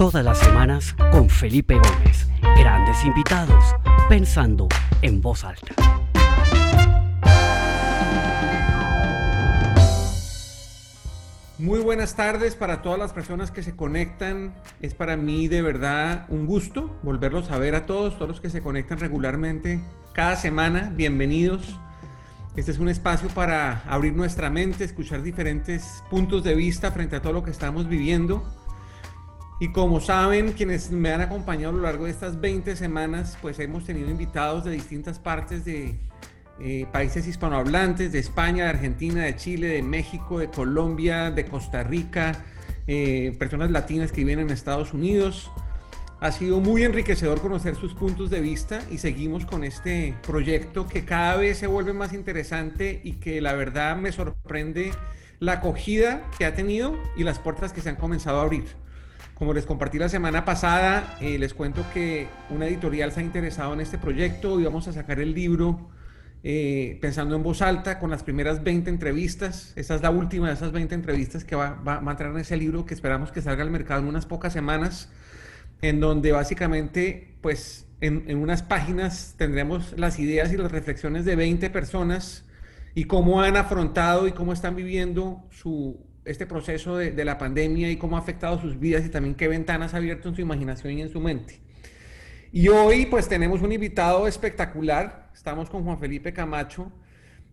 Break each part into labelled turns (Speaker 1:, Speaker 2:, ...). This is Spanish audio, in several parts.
Speaker 1: Todas las semanas con Felipe Gómez. Grandes invitados, pensando en voz alta.
Speaker 2: Muy buenas tardes para todas las personas que se conectan. Es para mí de verdad un gusto volverlos a ver a todos, todos los que se conectan regularmente cada semana. Bienvenidos. Este es un espacio para abrir nuestra mente, escuchar diferentes puntos de vista frente a todo lo que estamos viviendo. Y como saben, quienes me han acompañado a lo largo de estas 20 semanas, pues hemos tenido invitados de distintas partes de eh, países hispanohablantes, de España, de Argentina, de Chile, de México, de Colombia, de Costa Rica, eh, personas latinas que viven en Estados Unidos. Ha sido muy enriquecedor conocer sus puntos de vista y seguimos con este proyecto que cada vez se vuelve más interesante y que la verdad me sorprende la acogida que ha tenido y las puertas que se han comenzado a abrir. Como les compartí la semana pasada, eh, les cuento que una editorial se ha interesado en este proyecto y vamos a sacar el libro eh, pensando en voz alta con las primeras 20 entrevistas. Esa es la última de esas 20 entrevistas que va, va, a entrar en ese libro que esperamos que salga al mercado en unas pocas semanas, en donde básicamente, pues en, en unas páginas tendremos las ideas y las reflexiones de 20 personas y cómo han afrontado y cómo están viviendo su, este proceso de, de, la pandemia y cómo ha afectado sus vidas y también qué ventanas ha abierto en su imaginación y en su mente. Y hoy pues tenemos un invitado espectacular, estamos con Juan Felipe Camacho,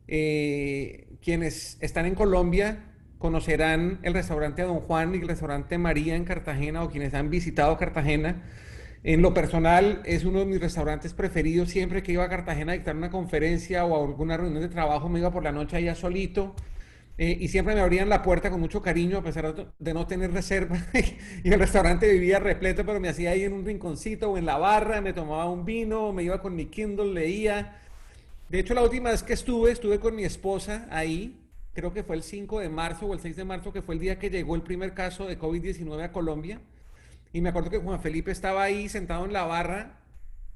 Speaker 2: eh, quienes están en Colombia conocerán el restaurante Don Juan y el restaurante María en Cartagena o quienes han visitado Cartagena. En lo personal es uno de mis restaurantes preferidos, siempre que iba a Cartagena a dictar una conferencia o a alguna reunión de trabajo me iba por la noche allá solito eh, y siempre me abrían la puerta con mucho cariño, a pesar de no tener reserva. y el restaurante vivía repleto, pero me hacía ahí en un rinconcito o en la barra, me tomaba un vino, me iba con mi Kindle, leía. De hecho, la última vez que estuve, estuve con mi esposa ahí, creo que fue el 5 de marzo o el 6 de marzo, que fue el día que llegó el primer caso de COVID-19 a Colombia. Y me acuerdo que Juan Felipe estaba ahí sentado en la barra,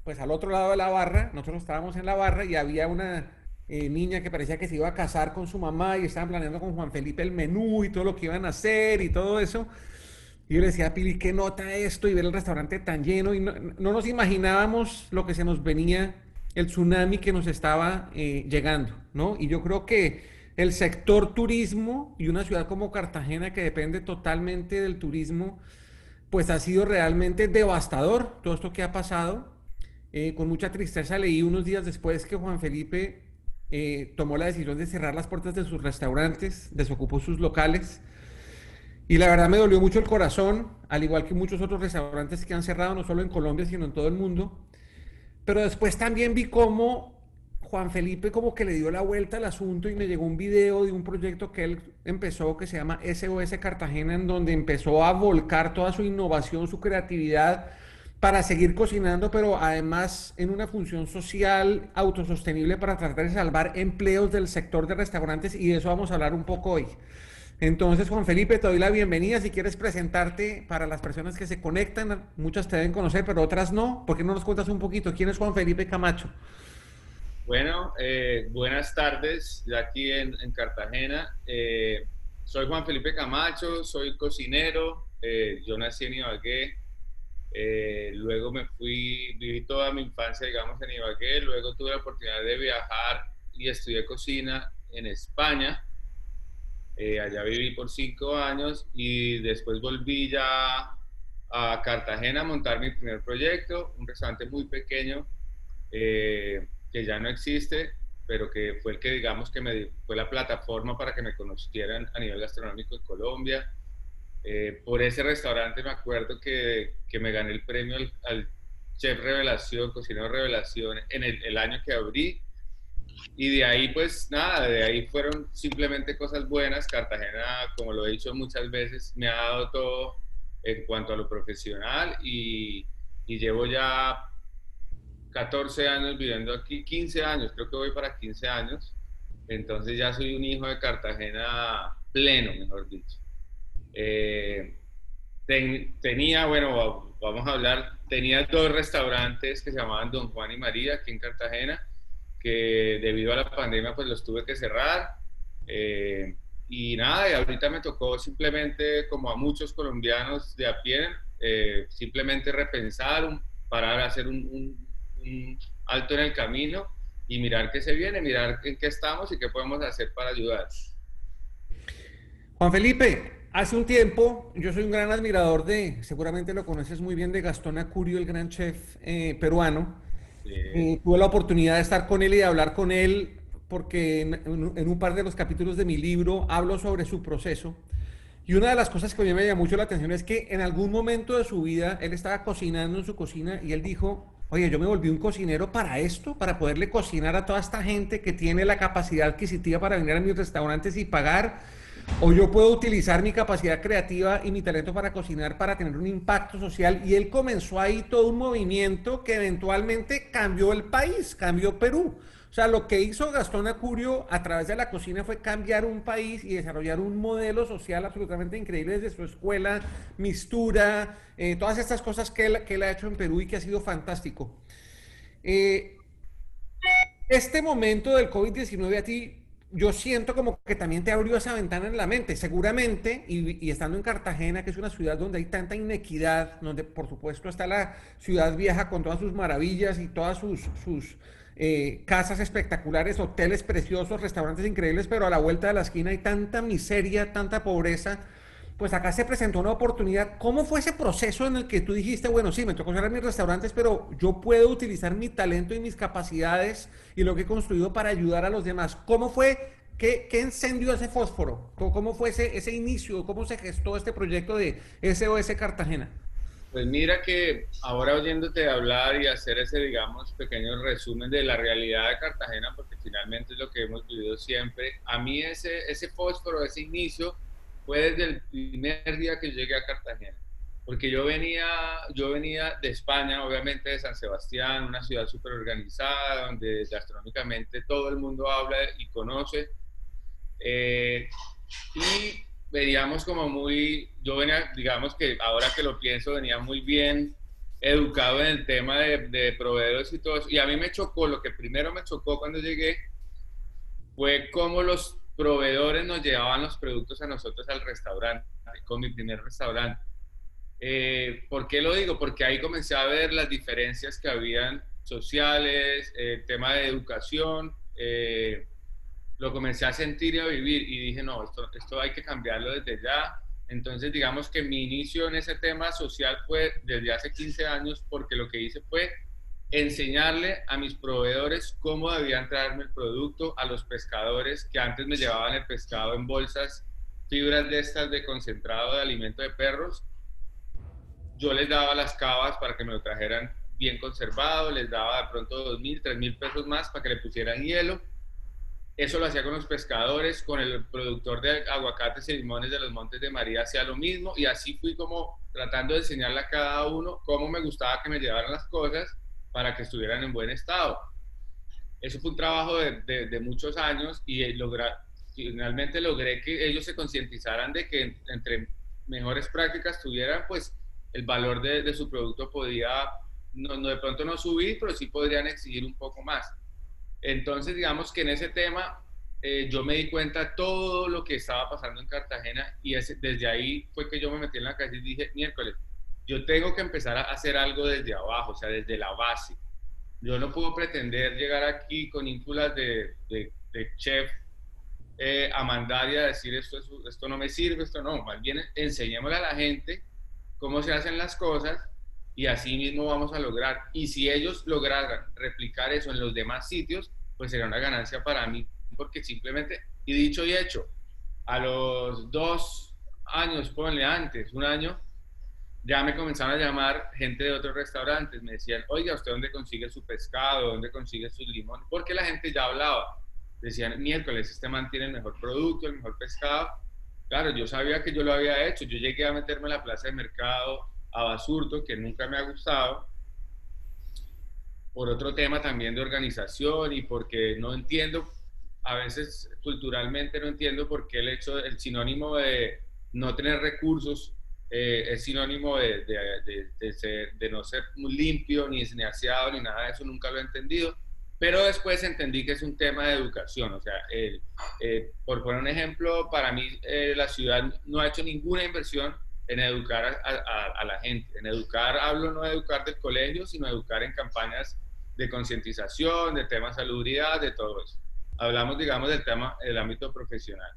Speaker 2: pues al otro lado de la barra, nosotros estábamos en la barra y había una eh, niña que parecía que se iba a casar con su mamá y estaban planeando con Juan Felipe el menú y todo lo que iban a hacer y todo eso. Y yo le decía a Pili, ¿qué nota esto? Y ver el restaurante tan lleno. Y no, no nos imaginábamos lo que se nos venía, el tsunami que nos estaba eh, llegando, ¿no? Y yo creo que el sector turismo y una ciudad como Cartagena que depende totalmente del turismo, pues ha sido realmente devastador todo esto que ha pasado. Eh, con mucha tristeza leí unos días después que Juan Felipe eh, tomó la decisión de cerrar las puertas de sus restaurantes, desocupó sus locales. Y la verdad me dolió mucho el corazón, al igual que muchos otros restaurantes que han cerrado, no solo en Colombia, sino en todo el mundo. Pero después también vi cómo Juan Felipe como que le dio la vuelta al asunto y me llegó un video de un proyecto que él empezó que se llama SOS Cartagena, en donde empezó a volcar toda su innovación, su creatividad para seguir cocinando, pero además en una función social autosostenible para tratar de salvar empleos del sector de restaurantes y de eso vamos a hablar un poco hoy. Entonces, Juan Felipe, te doy la bienvenida. Si quieres presentarte para las personas que se conectan, muchas te deben conocer, pero otras no. ¿Por qué no nos cuentas un poquito? ¿Quién es Juan Felipe Camacho?
Speaker 3: Bueno, eh, buenas tardes, de aquí en, en Cartagena. Eh, soy Juan Felipe Camacho, soy cocinero. Eh, yo nací en Ibagué, eh, luego me fui, viví toda mi infancia, digamos, en Ibagué. Luego tuve la oportunidad de viajar y estudié cocina en España. Eh, allá viví por cinco años y después volví ya a Cartagena a montar mi primer proyecto, un restaurante muy pequeño eh, que ya no existe, pero que fue el que, digamos, que me fue la plataforma para que me conocieran a nivel gastronómico en Colombia. Eh, por ese restaurante me acuerdo que, que me gané el premio al, chef revelación, cocinero revelación, en el, el, año que abrí. Y de ahí, pues nada, de ahí fueron simplemente cosas buenas. Cartagena, como lo he dicho muchas veces, me ha dado todo en cuanto a lo profesional y llevo ya 14 años viviendo aquí, 15 años, creo que voy para 15 años. Entonces ya soy un hijo de Cartagena pleno, mejor dicho. Eh, ten, tenía, bueno, vamos a hablar, tenía dos restaurantes que se llamaban Don Juan y María aquí en Cartagena, que debido a la pandemia pues los tuve que cerrar. Eh, y nada, y ahorita me tocó simplemente, como a muchos colombianos de a pie, eh, simplemente repensar, un, parar, hacer un, un, alto en el camino y mirar qué se viene, mirar en qué estamos y qué podemos hacer para ayudar.
Speaker 2: Juan Felipe, hace un tiempo yo soy un gran admirador de, seguramente lo conoces muy bien, de Gastón Acurio, el gran chef eh, peruano. tuve la oportunidad de estar con él y de hablar con él porque en, en, un par de los capítulos de mi libro hablo sobre su proceso. Y una de las cosas que a mí me llamó mucho la atención es que en algún momento de su vida él estaba cocinando en su cocina y él dijo, oye, yo me volví un cocinero para esto, para poderle cocinar a toda esta gente que tiene la capacidad adquisitiva para venir a mis restaurantes y pagar, o yo puedo utilizar mi capacidad creativa y mi talento para cocinar para tener un impacto social. Y él comenzó ahí todo un movimiento que eventualmente cambió el país, cambió Perú. O sea, lo que hizo Gastón Acurio a través de la cocina fue cambiar un país y desarrollar un modelo social absolutamente increíble desde su escuela, mistura, eh, todas estas cosas que él, que él, ha hecho en Perú y que ha sido fantástico. Eh, este momento del COVID-19 a ti, yo siento como que también te abrió esa ventana en la mente, seguramente, y, estando en Cartagena, que es una ciudad donde hay tanta inequidad, donde por supuesto está la ciudad vieja con todas sus maravillas y todas sus, sus eh, casas espectaculares, hoteles preciosos, restaurantes increíbles, pero a la vuelta de la esquina hay tanta miseria, tanta pobreza. Pues acá se presentó una oportunidad. ¿Cómo fue ese proceso en el que tú dijiste, bueno, sí, me tocó cerrar mis restaurantes, pero yo puedo utilizar mi talento y mis capacidades y lo que he construido para ayudar a los demás? ¿Cómo fue ¿Qué, ¿Qué, encendió ese fósforo? ¿Cómo, fue ese, ese, inicio? ¿Cómo se gestó este proyecto de SOS Cartagena?
Speaker 3: Pues mira que ahora oyéndote hablar y hacer ese, digamos, pequeño resumen de la realidad de Cartagena, porque finalmente es lo que hemos vivido siempre, a mí ese, ese fósforo, ese inicio, fue desde el primer día que llegué a Cartagena. Porque yo venía, yo venía de España, obviamente de San Sebastián, una ciudad súper organizada, donde gastronómicamente todo el mundo habla y conoce. Eh, y veníamos como muy, yo venía, digamos que ahora que lo pienso, venía muy bien educado en el tema de, de, proveedores y todo eso. Y a mí me chocó, lo que primero me chocó cuando llegué fue cómo los proveedores nos llevaban los productos a nosotros al restaurante, con mi primer restaurante. Eh, ¿Por qué lo digo? Porque ahí comencé a ver las diferencias que habían sociales, el tema de educación, eh, lo comencé a sentir y a vivir y dije, no, esto, esto hay que cambiarlo desde ya. Entonces, digamos que mi inicio en ese tema social fue desde hace 15 años porque lo que hice fue enseñarle a mis proveedores cómo debían traerme el producto, a los pescadores que antes me llevaban el pescado en bolsas, fibras de estas de concentrado de alimento de perros. Yo les daba las cavas para que me lo trajeran bien conservado, les daba de pronto 2.000, 3.000 pesos más para que le pusieran hielo eso lo hacía con los pescadores, con el productor de aguacates y limones de los Montes de María hacía lo mismo y así fui como tratando de enseñarle a cada uno cómo me gustaba que me llevaran las cosas para que estuvieran en buen estado. Eso fue un trabajo de, de, muchos años y finalmente logré que ellos se concientizaran de que entre mejores prácticas tuvieran, pues el valor de, de su producto podía, no, de pronto no subir, pero sí podrían exigir un poco más. Entonces, digamos que en ese tema eh, yo me di cuenta todo lo que estaba pasando en Cartagena y desde ahí fue que yo me metí en la calle y dije, miércoles, yo tengo que empezar a hacer algo desde abajo, o sea, desde la base. Yo no puedo pretender llegar aquí con ínfulas de, de, chef eh, a mandar y a decir esto, esto no me sirve, esto no, más bien enseñémosle a la gente cómo se hacen las cosas y así mismo vamos a lograr. Y si ellos lograran replicar eso en los demás sitios, pues sería una ganancia para mí, porque simplemente, y dicho y hecho, a los dos años, ponle antes, un año, ya me comenzaron a llamar gente de otros restaurantes, me decían, oiga, ¿usted dónde consigue su pescado? ¿Dónde consigue sus limones? Porque la gente ya hablaba. Decían, miércoles, este man tiene el mejor producto, el mejor pescado. Claro, yo sabía que yo lo había hecho. Yo llegué a meterme en la plaza de mercado, a Basurto, que nunca me ha gustado, por otro tema también de organización y porque no entiendo, a veces culturalmente no entiendo por qué el hecho, el sinónimo de no tener recursos eh, es sinónimo de, de, no ser muy limpio, ni esneaseado, ni nada de eso, nunca lo he entendido. Pero después entendí que es un tema de educación. O sea, eh, por poner un ejemplo, para mí eh, la ciudad no ha hecho ninguna inversión en educar a, la gente. En educar, hablo no de educar del colegio, sino educar en campañas de concientización, de temas de salubridad, de todo eso. Hablamos, digamos, del tema, del ámbito profesional.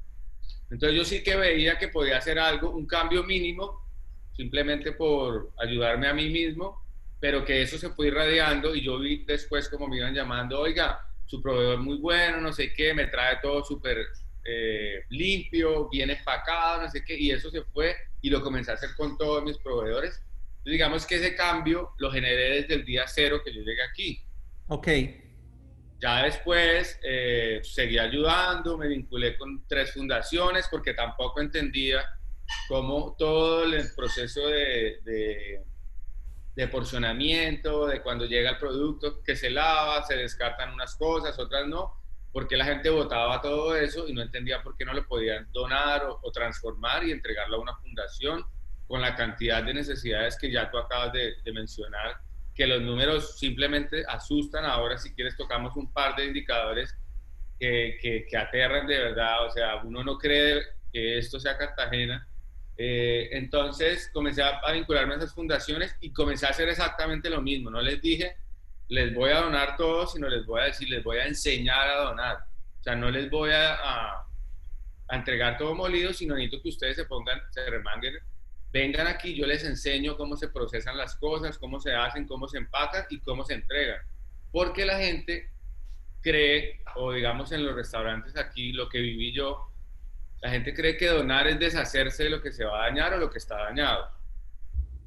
Speaker 3: Entonces yo sí que veía que podía hacer algo, un cambio mínimo, simplemente por ayudarme a mí mismo, pero que eso se fue irradiando y yo vi después como me iban llamando, oiga, su proveedor muy bueno, no sé qué, me trae todo súper eh, limpio, bien empacado, no sé qué, y eso se fue y lo comencé a hacer con todos mis proveedores. digamos que ese cambio lo generé desde el día cero que yo llegué aquí.
Speaker 2: Ok.
Speaker 3: Ya después eh, seguí ayudando, me vinculé con tres fundaciones porque tampoco entendía cómo todo el proceso de, de, de, porcionamiento, de cuando llega el producto, que se lava, se descartan unas cosas, otras no, porque la gente votaba todo eso y no entendía por qué no lo podían donar o, transformar y entregarlo a una fundación con la cantidad de necesidades que ya tú acabas de, de mencionar que los números simplemente asustan. Ahora, si quieres, tocamos un par de indicadores que, que, aterran de verdad. O sea, uno no cree que esto sea Cartagena. Eh, entonces comencé a, vincularme a esas fundaciones y comencé a hacer exactamente lo mismo. No les dije, les voy a donar todo, sino les voy a decir, les voy a enseñar a donar. O sea, no les voy a, a, a entregar todo molido, sino necesito que ustedes se pongan, se remanguen vengan aquí, yo les enseño cómo se procesan las cosas, cómo se hacen, cómo se empacan y cómo se entregan. Porque la gente cree, o digamos en los restaurantes aquí, lo que viví yo, la gente cree que donar es deshacerse de lo que se va a dañar o lo que está dañado.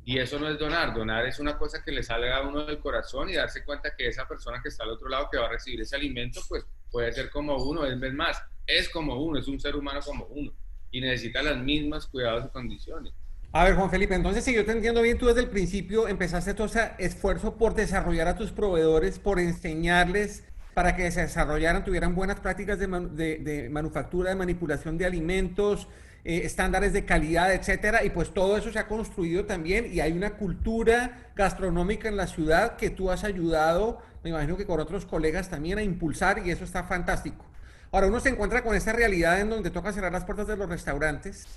Speaker 3: Y eso no es donar, donar es una cosa que le sale a uno del corazón y darse cuenta que esa persona que está al otro lado que va a recibir ese alimento, pues puede ser como uno, es más, es como uno, es un ser humano como uno y necesita las mismas cuidados y condiciones.
Speaker 2: A ver, Juan Felipe, entonces si yo te entiendo bien, tú desde el principio empezaste todo ese esfuerzo por desarrollar a tus proveedores, por enseñarles para que se desarrollaran, tuvieran buenas prácticas de, manufactura, de manipulación de alimentos, eh, estándares de calidad, etcétera, y pues todo eso se ha construido también y hay una cultura gastronómica en la ciudad que tú has ayudado, me imagino que con otros colegas también a impulsar y eso está fantástico. Ahora uno se encuentra con esta realidad en donde toca cerrar las puertas de los restaurantes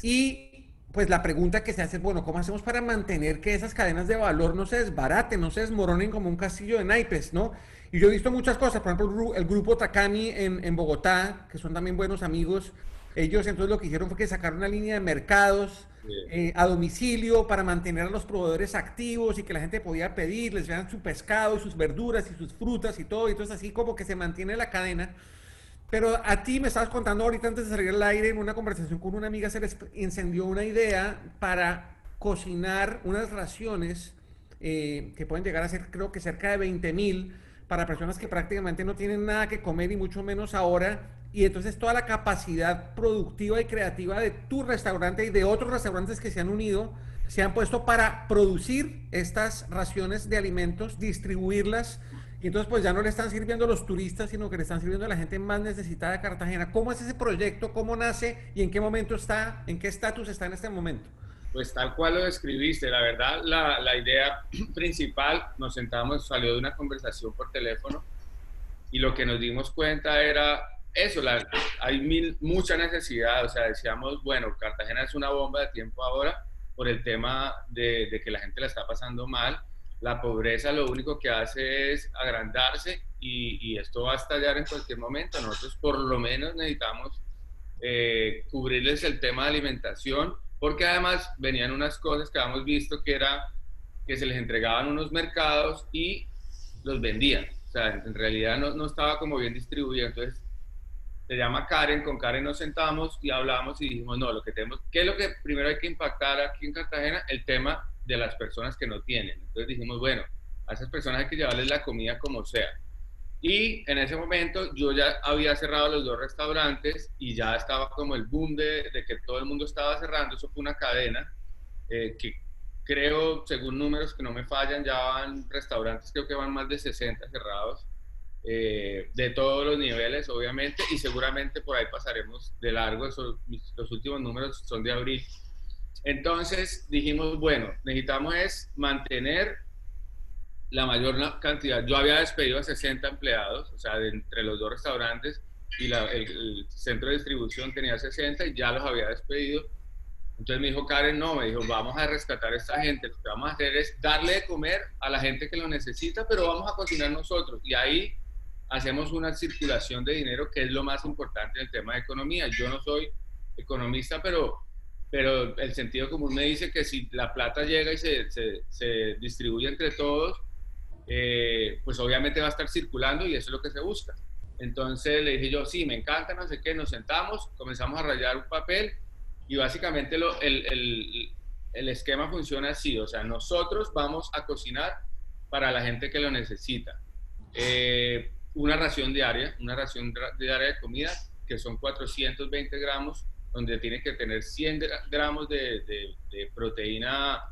Speaker 2: y pues la pregunta que se hace es, bueno, ¿cómo hacemos para mantener que esas cadenas de valor no se desbaraten, no se desmoronen como un castillo de naipes, ¿no? Y yo he visto muchas cosas, por ejemplo, el grupo Takami en, en Bogotá, que son también buenos amigos, ellos entonces lo que hicieron fue que sacaron una línea de mercados eh, a domicilio para mantener a los proveedores activos y que la gente podía pedir, les vean su pescado y sus verduras y sus frutas y todo, y entonces así como que se mantiene la cadena. Pero a ti me estabas contando ahorita antes de salir al aire en una conversación con una amiga se les encendió una idea para cocinar unas raciones eh, que pueden llegar a ser creo que cerca de 20 mil para personas que prácticamente no tienen nada que comer y mucho menos ahora. Y entonces toda la capacidad productiva y creativa de tu restaurante y de otros restaurantes que se han unido se han puesto para producir estas raciones de alimentos, distribuirlas y entonces pues ya no le están sirviendo a los turistas, sino que le están sirviendo a la gente más necesitada de Cartagena. ¿Cómo es ese proyecto? ¿Cómo nace? ¿Y en qué momento está? ¿En qué estatus está en este momento?
Speaker 3: Pues tal cual lo describiste. La verdad, la, la idea principal, nos sentamos, salió de una conversación por teléfono y lo que nos dimos cuenta era eso, la, hay mil, mucha necesidad. O sea, decíamos, bueno, Cartagena es una bomba de tiempo ahora por el tema de, de que la gente la está pasando mal la pobreza lo único que hace es agrandarse y, esto va a estallar en cualquier momento. Nosotros por lo menos necesitamos eh, cubrirles el tema de alimentación, porque además venían unas cosas que habíamos visto que era que se les entregaban unos mercados y los vendían. O sea, en realidad no, no estaba como bien distribuido. Entonces, se llama Karen, con Karen nos sentamos y hablamos y dijimos, no, lo que tenemos, ¿qué es lo que primero hay que impactar aquí en Cartagena? El tema de las personas que no tienen. Entonces dijimos, bueno, a esas personas hay que llevarles la comida como sea. Y en ese momento yo ya había cerrado los dos restaurantes y ya estaba como el boom de, que todo el mundo estaba cerrando. Eso fue una cadena eh, que creo, según números que no me fallan, ya van restaurantes, creo que van más de 60 cerrados, eh, de todos los niveles, obviamente, y seguramente por ahí pasaremos de largo. Esos, los últimos números son de abril. Entonces dijimos, bueno, necesitamos es mantener la mayor cantidad. Yo había despedido a 60 empleados, o sea, entre los dos restaurantes y el, centro de distribución tenía 60 y ya los había despedido. Entonces me dijo Karen, no, me dijo, vamos a rescatar a esta gente, lo que vamos a hacer es darle de comer a la gente que lo necesita, pero vamos a cocinar nosotros. Y ahí hacemos una circulación de dinero, que es lo más importante en el tema de economía. Yo no soy economista, pero, pero el sentido común me dice que si la plata llega y se, se, se distribuye entre todos, eh, pues obviamente va a estar circulando y eso es lo que se busca. Entonces le dije yo, sí, me encanta, no sé qué, nos sentamos, comenzamos a rayar un papel y básicamente el, el, el, esquema funciona así, o sea, nosotros vamos a cocinar para la gente que lo necesita. Eh, una ración diaria, una ración diaria de comida, que son 420 gramos, donde tiene que tener 100 gramos de proteína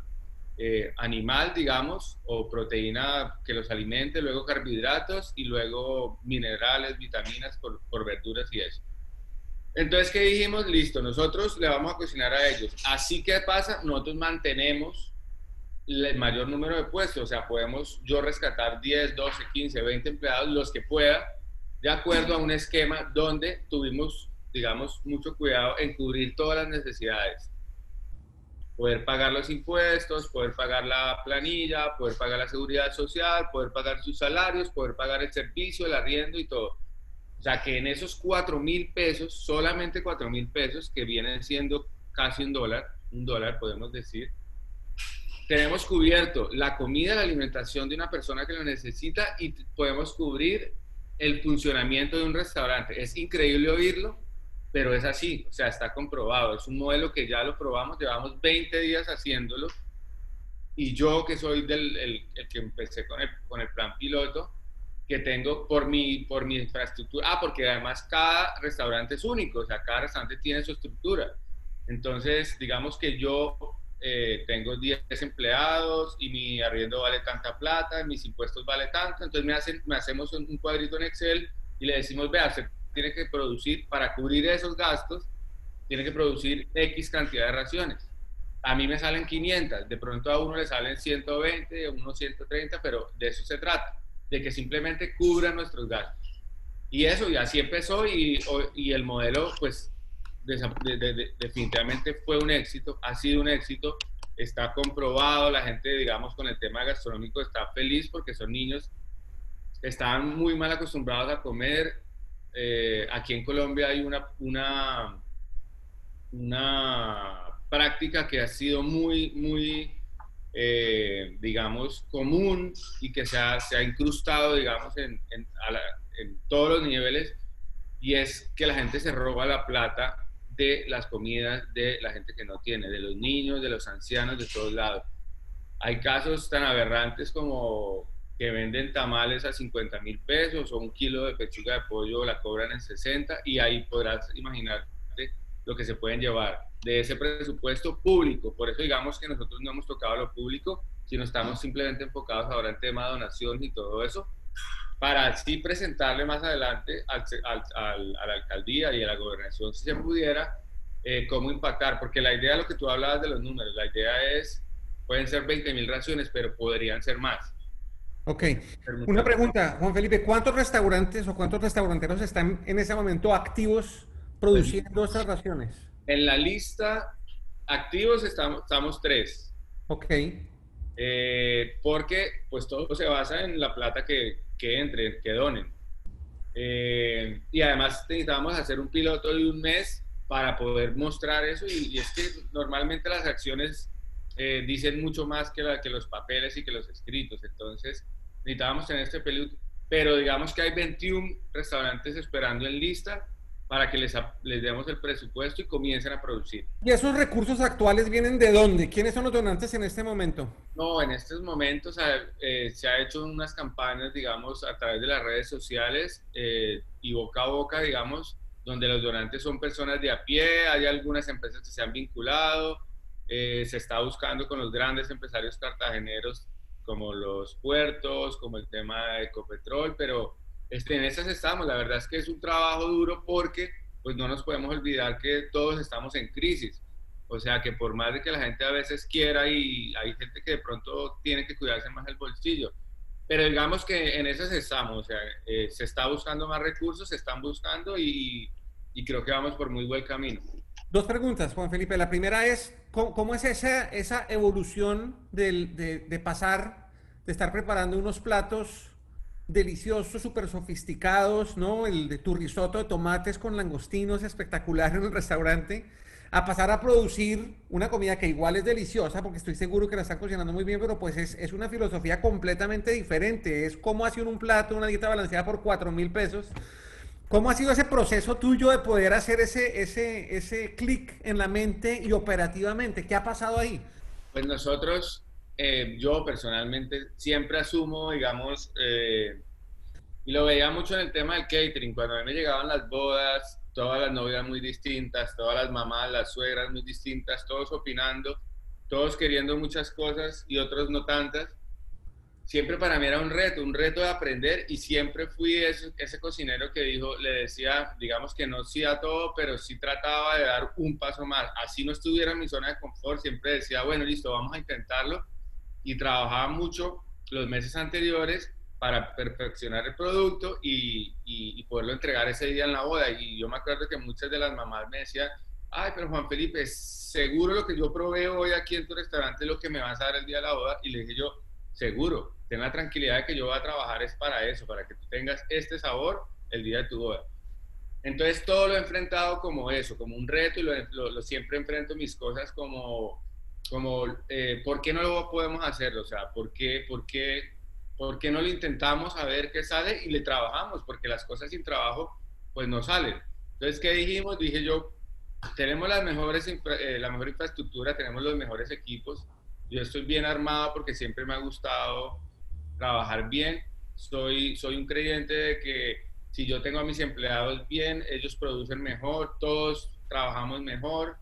Speaker 3: eh, animal, digamos, o proteína que los alimente, luego carbohidratos y luego minerales, vitaminas por, por verduras y eso. Entonces, ¿qué dijimos? Listo, nosotros le vamos a cocinar a ellos. Así que pasa, nosotros mantenemos el mayor número de puestos, o sea, podemos yo rescatar 10, 12, 15, 20 empleados, los que pueda, de acuerdo a un esquema donde tuvimos, digamos, mucho cuidado en cubrir todas las necesidades. Poder pagar los impuestos, poder pagar la planilla, poder pagar la seguridad social, poder pagar sus salarios, poder pagar el servicio, el arriendo y todo. O sea que en esos 4 mil pesos, solamente 4 mil pesos, que vienen siendo casi un dólar, un dólar podemos decir, tenemos cubierto la comida, la alimentación de una persona que lo necesita y podemos cubrir el funcionamiento de un restaurante. Es increíble oírlo, pero es así, o sea, está comprobado. Es un modelo que ya lo probamos, llevamos 20 días haciéndolo y yo que soy del, el, el que empecé con el, con el plan piloto, que tengo por mi, por mi infraestructura. Ah, porque además cada restaurante es único, o sea, cada restaurante tiene su estructura. Entonces, digamos que yo eh, tengo 10 empleados y mi arriendo vale tanta plata, mis impuestos vale tanto, entonces me, hacen, me hacemos un cuadrito en Excel y le decimos, vea, usted tiene que producir, para cubrir esos gastos, tiene que producir X cantidad de raciones. A mí me salen 500, de pronto a uno le salen 120, a uno 130, pero de eso se trata de que simplemente cubran nuestros gastos. Y eso, y así empezó y, y el modelo, pues, de, de, definitivamente fue un éxito, ha sido un éxito, está comprobado, la gente, digamos, con el tema gastronómico está feliz porque son niños, están muy mal acostumbrados a comer. Eh, aquí en Colombia hay una, una, una práctica que ha sido muy, muy eh, digamos, común y que se ha, se ha incrustado, digamos, en, en, en, todos los niveles, y es que la gente se roba la plata de las comidas de la gente que no tiene, de los niños, de los ancianos, de todos lados. Hay casos tan aberrantes como que venden tamales a 50 mil pesos o un kilo de pechuga de pollo la cobran en 60 y ahí podrás imaginarte lo que se pueden llevar de ese presupuesto público. Por eso digamos que nosotros no hemos tocado lo público, sino estamos simplemente enfocados ahora en tema de donación y todo eso, para así presentarle más adelante al, al, a la alcaldía y a la gobernación, si se pudiera, eh, cómo impactar, porque la idea, lo que tú hablabas de los números, la idea es, pueden ser 20 mil raciones, pero podrían ser más.
Speaker 2: Ok. Una pregunta, Juan Felipe, ¿cuántos restaurantes o cuántos restauranteros están en ese momento activos produciendo estas raciones?
Speaker 3: En la lista activos estamos, estamos tres.
Speaker 2: Ok.
Speaker 3: Eh, porque pues todo se basa en la plata que, que entre, que donen. Eh, y además necesitamos hacer un piloto de un mes para poder mostrar eso y, y es que normalmente las acciones eh, dicen mucho más que, la, que los papeles y que los escritos. Entonces necesitábamos tener este piloto, pero digamos que hay 21 restaurantes esperando en lista para que les, les demos el presupuesto y comiencen a producir.
Speaker 2: ¿Y esos recursos actuales vienen de dónde? ¿Quiénes son los donantes en este momento?
Speaker 3: No, en estos momentos eh, se ha hecho unas campañas, digamos, a través de las redes sociales eh, y boca a boca, digamos, donde los donantes son personas de a pie, hay algunas empresas que se han vinculado, eh, se está buscando con los grandes empresarios cartageneros como los puertos, como el tema de Ecopetrol, pero este, en esas estamos. La verdad es que es un trabajo duro porque pues no nos podemos olvidar que todos estamos en crisis. O sea que por más de que la gente a veces quiera y hay gente que de pronto tiene que cuidarse más el bolsillo. Pero digamos que en esas estamos, o sea, eh, se está buscando más recursos, se están buscando y, y creo que vamos por muy buen camino.
Speaker 2: Dos preguntas, Juan Felipe. La primera es, cómo, es esa, esa evolución de, de pasar, de estar preparando unos platos deliciosos, súper sofisticados, ¿no? El de tu risotto de tomates con langostinos espectacular en el restaurante, a pasar a producir una comida que igual es deliciosa, porque estoy seguro que la están cocinando muy bien, pero pues es, es una filosofía completamente diferente. Es como hacer un plato, una dieta balanceada por 4 mil pesos. ¿Cómo ha sido ese proceso tuyo de poder hacer ese, ese, ese clic en la mente y operativamente? ¿Qué ha pasado ahí?
Speaker 3: Pues nosotros eh, yo personalmente siempre asumo, digamos, eh, y lo veía mucho en el tema del catering, cuando a mí me llegaban las bodas, todas las novias muy distintas, todas las mamás, las suegras muy distintas, todos opinando, todos queriendo muchas cosas y otros no tantas. Siempre para mí era un reto, un reto de aprender y siempre fui ese, cocinero que dijo, le decía, digamos que no sí todo, pero sí trataba de dar un paso más. Así no estuviera en mi zona de confort, siempre decía, bueno, listo, vamos a intentarlo y trabajaba mucho los meses anteriores para perfeccionar el producto y, y, poderlo entregar ese día en la boda. Y yo me acuerdo que muchas de las mamás me decían, ay, pero Juan Felipe, seguro lo que yo probé hoy aquí en tu restaurante es lo que me vas a dar el día de la boda. Y le dije yo, seguro, ten la tranquilidad de que yo voy a trabajar es para eso, para que tú tengas este sabor el día de tu boda. Entonces todo lo he enfrentado como eso, como un reto y lo, siempre enfrento mis cosas como como, eh, ¿por qué no lo podemos hacer? O sea, ¿por qué, por, qué, ¿por qué no lo intentamos a ver qué sale y le trabajamos? Porque las cosas sin trabajo, pues no salen. Entonces, ¿qué dijimos? Dije yo, tenemos las mejores, eh, la mejor infraestructura, tenemos los mejores equipos. Yo estoy bien armado porque siempre me ha gustado trabajar bien. Soy, soy un creyente de que si yo tengo a mis empleados bien, ellos producen mejor, todos trabajamos mejor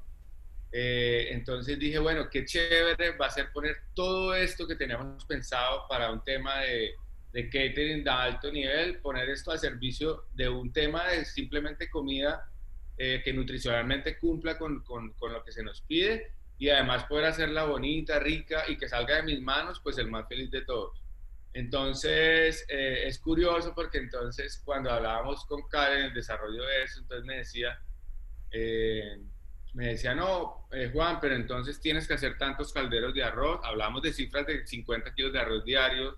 Speaker 3: eh, entonces dije, bueno, qué chévere va a ser poner todo esto que teníamos pensado para un tema de, de catering de alto nivel, poner esto al servicio de un tema de simplemente comida eh, que nutricionalmente cumpla con, con, con, lo que se nos pide y además poder hacerla bonita, rica y que salga de mis manos, pues el más feliz de todos. Entonces, eh, es curioso porque entonces cuando hablábamos con Karen en el desarrollo de eso, entonces me decía, eh, me decía, no, eh, Juan, pero entonces tienes que hacer tantos calderos de arroz. Hablamos de cifras de 50 kilos de arroz diario,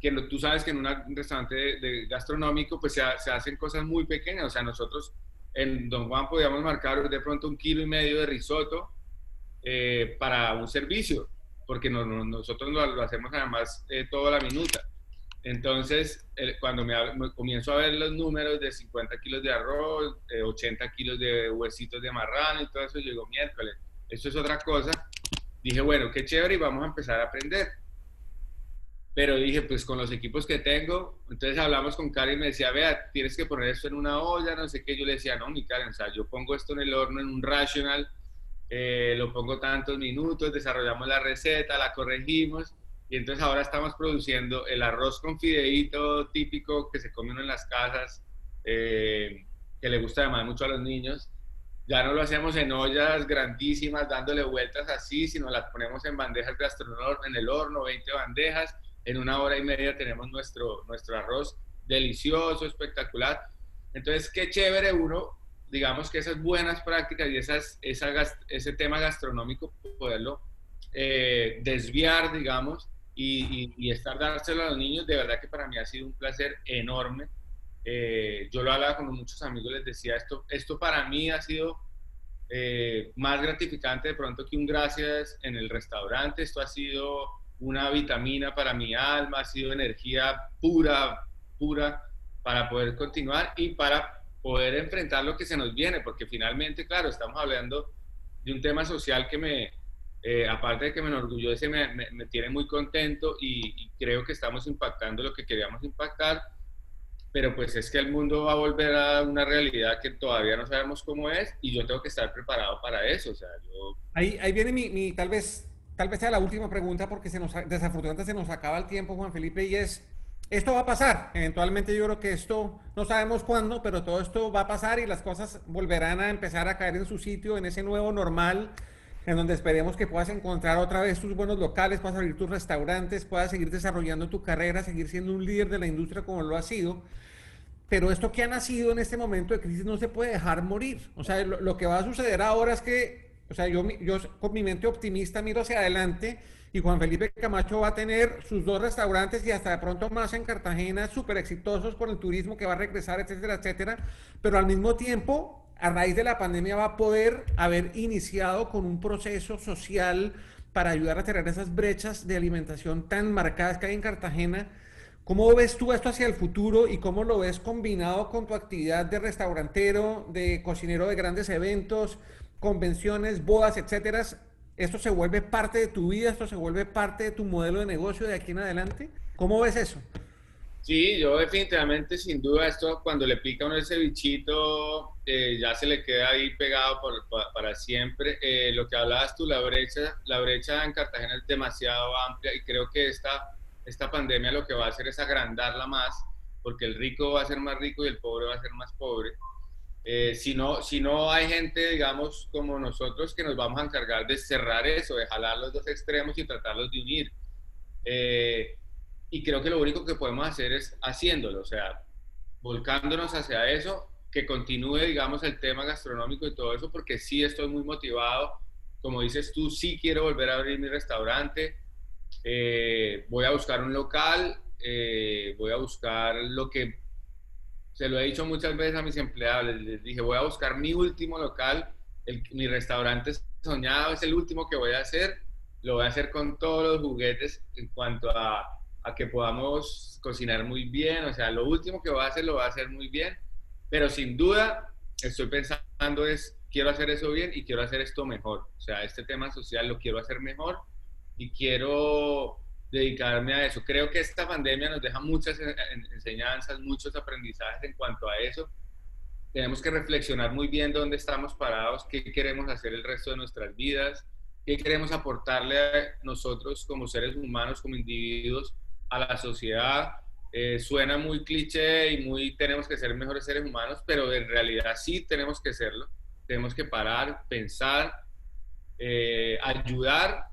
Speaker 3: que tú sabes que en un restaurante de, gastronómico pues se, se, hacen cosas muy pequeñas. O sea, nosotros en Don Juan podíamos marcar de pronto un kilo y medio de risotto eh, para un servicio, porque nosotros lo, hacemos además eh, toda la minuta. Entonces, cuando me, comienzo a ver los números de 50 kilos de arroz, 80 kilos de huesitos de marrano y todo eso, llegó miércoles. Esto es otra cosa. Dije, bueno, qué chévere y vamos a empezar a aprender. Pero dije, pues con los equipos que tengo, entonces hablamos con Karen y me decía, vea, tienes que poner esto en una olla, no sé qué. Yo le decía, no, mi Karen, o sea, yo pongo esto en el horno en un rational, eh, lo pongo tantos minutos, desarrollamos la receta, la corregimos y entonces ahora estamos produciendo el arroz con fideíto típico que se come uno en las casas, eh, que le gusta además mucho a los niños. Ya no lo hacemos en ollas grandísimas dándole vueltas así, sino las ponemos en bandejas gastronómicas, en el horno, 20 bandejas. En una hora y media tenemos nuestro, nuestro arroz delicioso, espectacular. Entonces, qué chévere uno, digamos que esas buenas prácticas y esas, ese tema gastronómico, poderlo eh, desviar, digamos, y, estar dárselo a los niños, de verdad que para mí ha sido un placer enorme. Eh, yo lo hablaba con muchos amigos, les decía esto, esto para mí ha sido eh, más gratificante de pronto que un gracias en el restaurante, esto ha sido una vitamina para mi alma, ha sido energía pura, pura para poder continuar y para poder enfrentar lo que se nos viene, porque finalmente, claro, estamos hablando de un tema social que me, eh, aparte de que me enorgullece, me, me, tiene muy contento y, creo que estamos impactando lo que queríamos impactar, pero pues es que el mundo va a volver a una realidad que todavía no sabemos cómo es y yo tengo que estar preparado para eso. O sea, yo...
Speaker 2: ahí, ahí viene mi, mi, tal vez, tal vez sea la última pregunta porque se nos, desafortunadamente se nos acaba el tiempo, Juan Felipe, y es, esto va a pasar. Eventualmente yo creo que esto, no sabemos cuándo, pero todo esto va a pasar y las cosas volverán a empezar a caer en su sitio, en ese nuevo normal en donde esperemos que puedas encontrar otra vez tus buenos locales, puedas abrir tus restaurantes, puedas seguir desarrollando tu carrera, seguir siendo un líder de la industria como lo ha sido. Pero esto que ha nacido en este momento de crisis no se puede dejar morir. O sea, lo, que va a suceder ahora es que o sea, yo, yo con mi mente optimista miro hacia adelante y Juan Felipe Camacho va a tener sus dos restaurantes y hasta de pronto más en Cartagena, súper exitosos con el turismo que va a regresar, etcétera, etcétera. Pero al mismo tiempo, a raíz de la pandemia va a poder haber iniciado con un proceso social para ayudar a cerrar esas brechas de alimentación tan marcadas que hay en Cartagena. ¿Cómo ves tú esto hacia el futuro y cómo lo ves combinado con tu actividad de restaurantero, de cocinero de grandes eventos, convenciones, bodas, etcétera? ¿Esto se vuelve parte de tu vida? ¿Esto se vuelve parte de tu modelo de negocio de aquí en adelante? ¿Cómo ves eso?
Speaker 3: Sí, yo definitivamente, sin duda, esto cuando le pica uno ese bichito, eh, ya se le queda ahí pegado por, para siempre. Eh, lo que hablabas tú, la brecha, la brecha en Cartagena es demasiado amplia y creo que esta, esta pandemia lo que va a hacer es agrandarla más, porque el rico va a ser más rico y el pobre va a ser más pobre. Eh, si, no, hay gente, digamos, como nosotros, que nos vamos a encargar de cerrar eso, de jalar los dos extremos y tratarlos de unir. Eh, y creo que lo único que podemos hacer es haciéndolo, o sea, volcándonos hacia eso, que continúe, digamos, el tema gastronómico y todo eso, porque sí estoy muy motivado. Como dices tú, sí quiero volver a abrir mi restaurante. Eh, voy a buscar un local, voy a buscar lo que se lo he dicho muchas veces a mis empleados, les dije, voy a buscar mi último local, mi restaurante soñado es el último que voy a hacer, lo voy a hacer con todos los juguetes en cuanto a, a que podamos cocinar muy bien, o sea, lo último que voy a hacer lo voy a hacer muy bien, pero sin duda estoy pensando es, quiero hacer eso bien y quiero hacer esto mejor, o sea, este tema social lo quiero hacer mejor y quiero dedicarme a eso. Creo que esta pandemia nos deja muchas enseñanzas, muchos aprendizajes en cuanto a eso. Tenemos que reflexionar muy bien dónde estamos parados, qué queremos hacer el resto de nuestras vidas, qué queremos aportarle a nosotros como seres humanos, como individuos, a la sociedad. Eh, suena muy cliché y muy tenemos que ser mejores seres humanos, pero en realidad sí tenemos que serlo. Tenemos que parar, pensar, eh, ayudar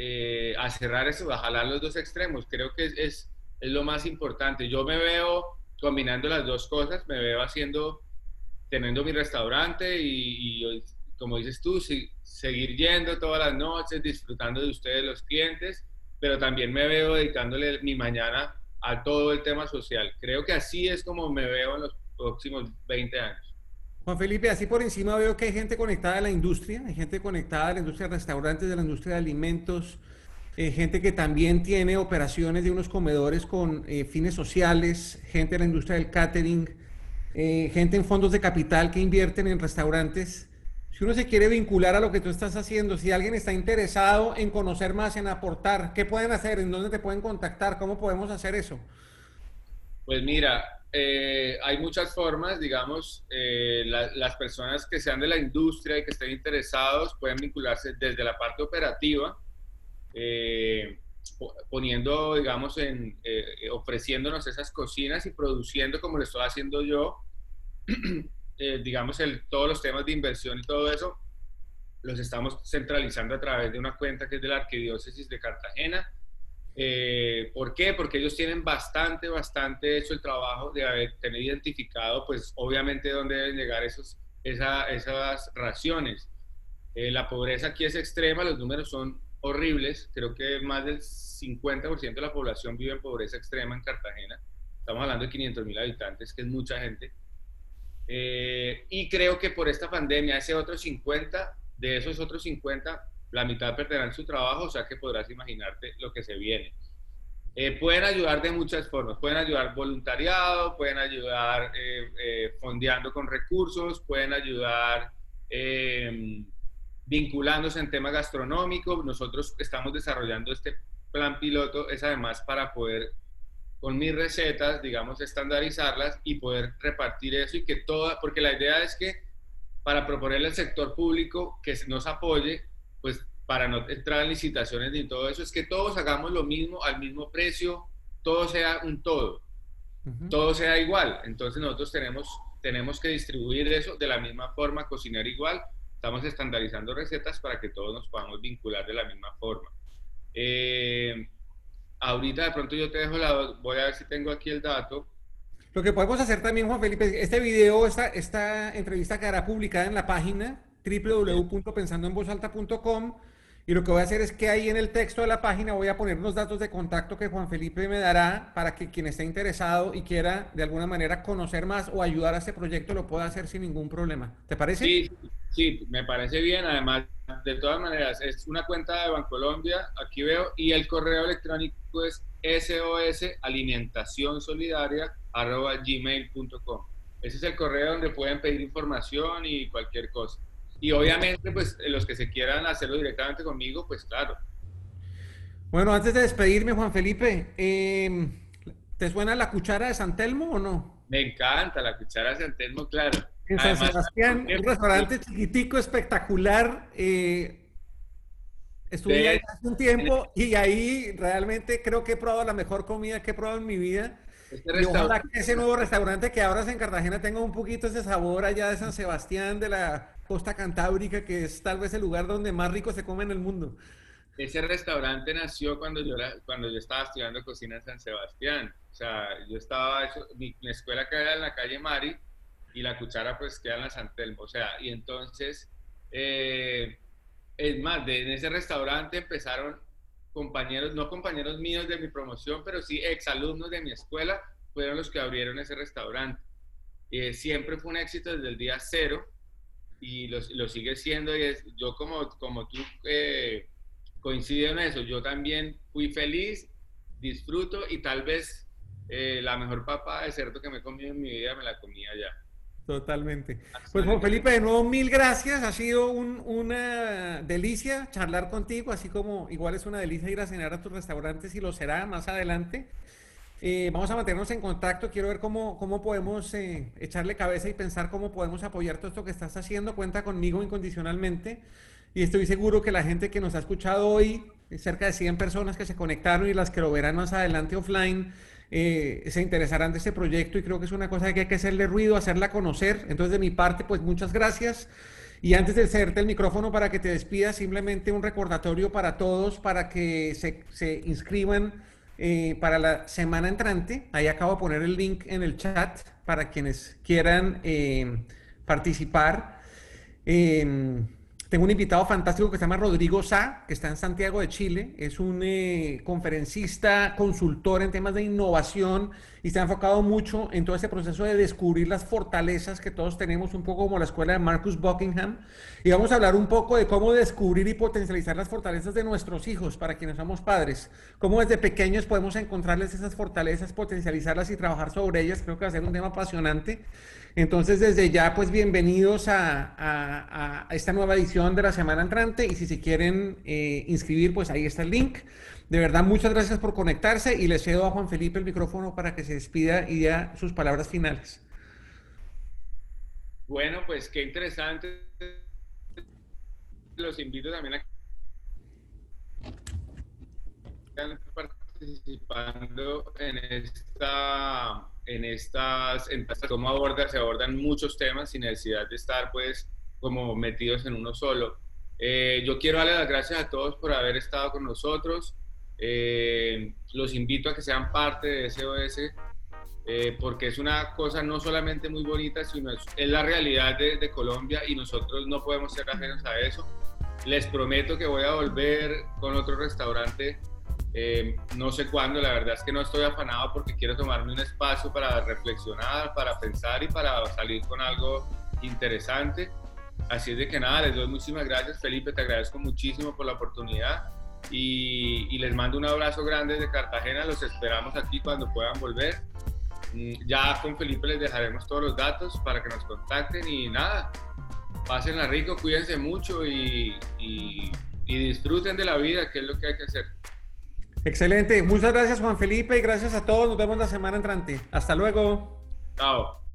Speaker 3: eh, a cerrar eso, a jalar los dos extremos. Creo que es, lo más importante. Yo me veo combinando las dos cosas, me veo haciendo, teniendo mi restaurante y, como dices tú, seguir yendo todas las noches, disfrutando de ustedes los clientes, pero también me veo dedicándole mi mañana a todo el tema social. Creo que así es como me veo en los próximos 20 años.
Speaker 2: Juan Felipe, así por encima veo que hay gente conectada a la industria, hay gente conectada a la industria de restaurantes, de la industria de alimentos, eh, gente que también tiene operaciones de unos comedores con eh, fines sociales, gente de la industria del catering, eh, gente en fondos de capital que invierten en restaurantes. Si uno se quiere vincular a lo que tú estás haciendo, si alguien está interesado en conocer más, en aportar, ¿qué pueden hacer? ¿En dónde te pueden contactar? ¿Cómo podemos hacer eso?
Speaker 3: Pues mira, eh, hay muchas formas, digamos, eh, las personas que sean de la industria y que estén interesados pueden vincularse desde la parte operativa, eh, poniendo, digamos, en, ofreciéndonos esas cocinas y produciendo como lo estoy haciendo yo, digamos, el, todos los temas de inversión y todo eso, los estamos centralizando a través de una cuenta que es de la Arquidiócesis de Cartagena eh, ¿Por qué? Porque ellos tienen bastante, bastante hecho el trabajo de haber, tener identificado, pues obviamente dónde deben llegar esos, esas raciones. Eh, la pobreza aquí es extrema, los números son horribles, creo que más del 50% de la población vive en pobreza extrema en Cartagena. Estamos hablando de 500 mil habitantes, que es mucha gente. Eh, y creo que por esta pandemia, ese otro 50, de esos otros 50, la mitad perderán su trabajo, o sea que podrás imaginarte lo que se viene. Eh, pueden ayudar de muchas formas, pueden ayudar voluntariado, pueden ayudar eh, eh, fondeando con recursos, pueden ayudar em, vinculándose en temas gastronómicos. Nosotros estamos desarrollando este plan piloto, es además para poder con mis recetas, digamos, estandarizarlas y poder repartir eso y que toda, porque la idea es que para proponerle al sector público que nos apoye, pues para no entrar en licitaciones ni todo eso, es que todos hagamos lo mismo al mismo precio, todo sea un todo, todo sea igual. Entonces nosotros tenemos, tenemos que distribuir eso de la misma forma, cocinar igual. Estamos estandarizando recetas para que todos nos podamos vincular de la misma forma. Eh, ahorita de pronto yo te dejo la, voy a ver si tengo aquí el dato.
Speaker 2: Lo que podemos hacer también, Juan Felipe, este video, esta, esta entrevista quedará publicada en la página www.pensandoenvozalta.com y lo que voy a hacer es que ahí en el texto de la página voy a poner los datos de contacto que Juan Felipe me dará para que quien esté interesado y quiera de alguna manera conocer más o ayudar a este proyecto lo pueda hacer sin ningún problema. ¿Te parece?
Speaker 3: Sí, sí, me parece bien. Además, de todas maneras, es una cuenta de Bancolombia, aquí veo, y el correo electrónico es sosalimentacionsolidaria.gmail.com. Ese es el correo donde pueden pedir información y cualquier cosa. Y obviamente, pues los que se quieran hacerlo directamente conmigo, pues claro.
Speaker 2: Bueno, antes de despedirme, Juan Felipe, em, ¿te suena la cuchara de San Telmo o no?
Speaker 3: Me encanta la cuchara de San Telmo, claro.
Speaker 2: En San Sebastián, un restaurante chiquitico, espectacular. Eh, estuve ahí hace un tiempo y ahí realmente creo que he probado la mejor comida que he probado en mi vida. Este y ojalá que ese nuevo restaurante que ahora es en Cartagena tenga un poquito ese sabor allá de San Sebastián, de la costa cantábrica, que es tal vez el lugar donde más rico se come en el mundo.
Speaker 3: Ese restaurante nació cuando yo, cuando yo estaba estudiando cocina en San Sebastián. O sea, yo estaba, mi, escuela queda en la calle Mari y la cuchara pues queda en la San Telmo. O sea, y entonces, eh, es más, de, en ese restaurante empezaron compañeros, no compañeros míos de mi promoción, pero sí exalumnos de mi escuela, fueron los que abrieron ese restaurante. Eh, siempre fue un éxito desde el día cero y lo, lo sigue siendo. Y es, yo como, como tú eh, coincido en eso, yo también fui feliz, disfruto y tal vez eh, la mejor papa de cerdo que me he comido en mi vida me la comía ya.
Speaker 2: Totalmente. Pues Juan Felipe, de nuevo mil gracias. Ha sido un, una delicia charlar contigo, así como igual es una delicia ir a cenar a tus restaurantes y lo será más adelante. Eh, vamos a mantenernos en contacto. Quiero ver cómo, cómo podemos eh, echarle cabeza y pensar cómo podemos apoyar todo esto que estás haciendo. Cuenta conmigo incondicionalmente. Y estoy seguro que la gente que nos ha escuchado hoy, cerca de 100 personas que se conectaron y las que lo verán más adelante offline, eh, se interesarán de este proyecto y creo que es una cosa que hay que hacerle ruido, hacerla conocer. Entonces, de mi parte, pues muchas gracias. Y antes de cederte el micrófono para que te despidas, simplemente un recordatorio para todos para que se, se inscriban eh, para la semana entrante. Ahí acabo de poner el link en el chat para quienes quieran eh, participar. Em, tengo un invitado fantástico que se llama Rodrigo Sá, que está en Santiago de Chile. Es un eh, conferencista, consultor en temas de innovación y se ha enfocado mucho en todo ese proceso de descubrir las fortalezas que todos tenemos, un poco como la escuela de Marcus Buckingham. Y vamos a hablar un poco de cómo descubrir y potencializar las fortalezas de nuestros hijos para quienes somos padres. Cómo desde pequeños podemos encontrarles esas fortalezas, potencializarlas y trabajar sobre ellas. Creo que va a ser un tema apasionante. Entonces, desde ya, pues bienvenidos a, esta nueva edición de la semana entrante y si se quieren eh, inscribir, pues ahí está el link. De verdad, muchas gracias por conectarse y le cedo a Juan Felipe el micrófono para que se despida y ya sus palabras finales.
Speaker 3: Bueno, pues qué interesante. Los invito también a participando en esta en estas, en cómo aborda, se abordan muchos temas sin necesidad de estar pues como metidos en uno solo. Eh, yo quiero darle las gracias a todos por haber estado con nosotros. Eh, los invito a que sean parte de SOS eh, porque es una cosa no solamente muy bonita, sino es, es la realidad de, de, Colombia y nosotros no podemos ser ajenos a eso. Les prometo que voy a volver con otro restaurante eh, no sé cuándo, la verdad es que no estoy afanado porque quiero tomarme un espacio para reflexionar, para pensar y para salir con algo interesante. Así es de que nada, les doy muchísimas gracias Felipe, te agradezco muchísimo por la oportunidad y, les mando un abrazo grande desde Cartagena, los esperamos aquí cuando puedan volver. Mm, ya con Felipe les dejaremos todos los datos para que nos contacten y nada, pásenla rico, cuídense mucho y, y disfruten de la vida, que es lo que hay que hacer.
Speaker 2: Excelente. Muchas gracias, Juan Felipe, y gracias a todos. Nos vemos la semana entrante. Hasta luego.
Speaker 3: Chao.